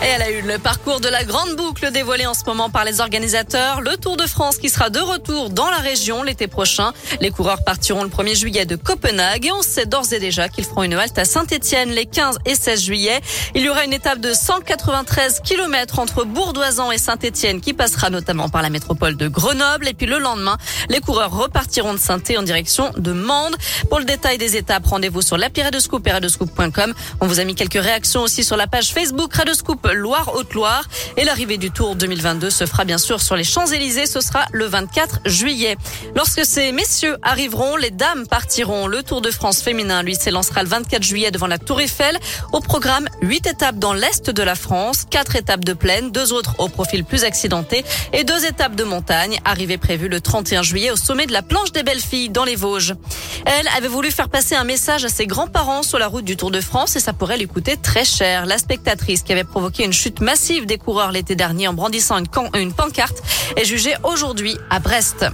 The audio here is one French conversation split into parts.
Et elle a eu le parcours de la grande boucle dévoilé en ce moment par les organisateurs. Le Tour de France qui sera de retour dans la région l'été prochain. Les coureurs partiront le 1er juillet de Copenhague et on sait d'ores et déjà qu'ils feront une halte à Saint-Etienne les 15 et 16 juillet. Il y aura une étape de 193 km entre Bourdoisan et Saint-Etienne qui passera notamment par la métropole de Grenoble. Et puis le lendemain, les coureurs repartiront de saint en direction de Mende. Pour le détail des étapes, rendez-vous sur l'appli Radescoop et radescoop.com. On vous a mis quelques réactions aussi sur la page Facebook Radescoop Loire-Haute-Loire. Et l'arrivée du Tour 2022 se fera bien sûr sur les Champs-Élysées. Ce sera le 24 juillet. Lorsque ces messieurs arriveront, les dames partiront. Le Tour de France féminin, lui, s'élancera le 24 juillet devant la Tour Eiffel. Au programme, huit étapes dans l'est de la France, quatre étapes de plaine, deux autres au profil plus accidenté et deux étapes de montagne. Arrivée prévue le 31 juillet au sommet de la planche des belles filles dans les Vosges. Elle avait voulu faire passer un message à ses grands-parents sur la route du Tour de France et ça pourrait lui coûter très cher. La spectatrice qui avait provoqué une chute massive des coureurs l'été dernier en brandissant une, pancarte est jugée aujourd'hui à Brest.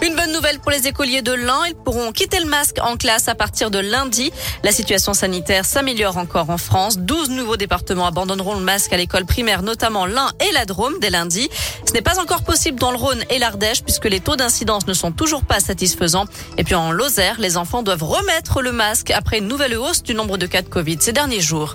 Une bonne nouvelle pour les écoliers de l'Ain. Ils pourront quitter le masque en classe à partir de lundi. La situation sanitaire s'améliore encore en France. 12 nouveaux départements abandonneront le masque à l'école primaire, notamment l'Ain et la Drôme dès lundi. Ce n'est pas encore possible dans le Rhône et l'Ardèche puisque les taux d'incidence ne sont toujours pas satisfaisants. Et puis en Lozère, les enfants doivent remettre le masque après une nouvelle hausse du nombre de cas de Covid ces derniers jours.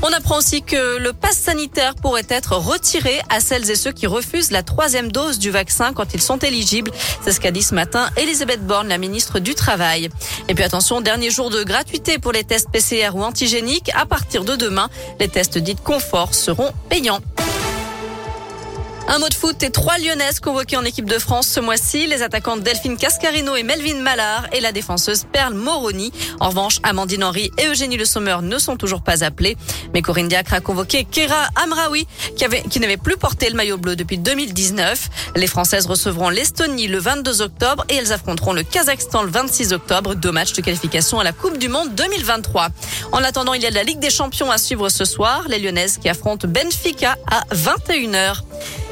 On apprend aussi que le pass sanitaire pourrait être retiré à celles et ceux qui refusent la troisième dose du vaccin quand ils sont éligibles. C'est ce qu'a dit ce matin Elisabeth Borne, la ministre du Travail. Et puis attention, dernier jour de gratuité pour les tests PCR ou antigéniques. À partir de demain, les tests dits confort seront payants. Un mot de foot et trois Lyonnaises convoquées en équipe de France ce mois-ci. Les attaquantes Delphine Cascarino et Melvin Mallard et la défenseuse Perle Moroni. En revanche, Amandine Henry et Eugénie Le Sommer ne sont toujours pas appelées. Mais Corinne Diacre a convoqué Kera Amraoui qui, avait, qui n'avait plus porté le maillot bleu depuis 2019. Les Françaises recevront l'Estonie le 22 octobre et elles affronteront le Kazakhstan le 26 octobre. Deux matchs de qualification à la Coupe du Monde 2023. En attendant, il y a la Ligue des Champions à suivre ce soir. Les Lyonnaises qui affrontent Benfica à 21h.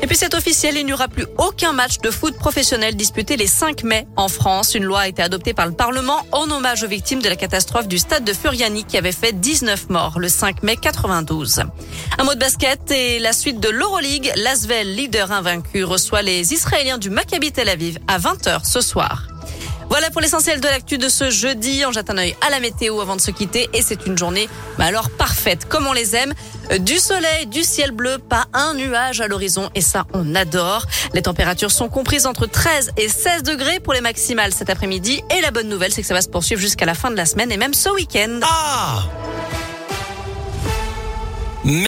Et puis c'est officiel, il n'y aura plus aucun match de foot professionnel disputé les 5 mai en France. Une loi a été adoptée par le Parlement en hommage aux victimes de la catastrophe du stade de Furiani qui avait fait 19 morts le 5 mai 92. Un mot de basket et la suite de l'Euroleague. L'Asvel, leader invaincu, reçoit les Israéliens du Maccabi Tel Aviv à 20h ce soir. Voilà pour l'essentiel de l'actu de ce jeudi. On jette un œil à la météo avant de se quitter et c'est une journée, mais alors parfaite, comme on les aime. Du soleil, du ciel bleu, pas un nuage à l'horizon et ça, on adore. Les températures sont comprises entre 13 et 16 degrés pour les maximales cet après-midi et la bonne nouvelle, c'est que ça va se poursuivre jusqu'à la fin de la semaine et même ce week-end. Ah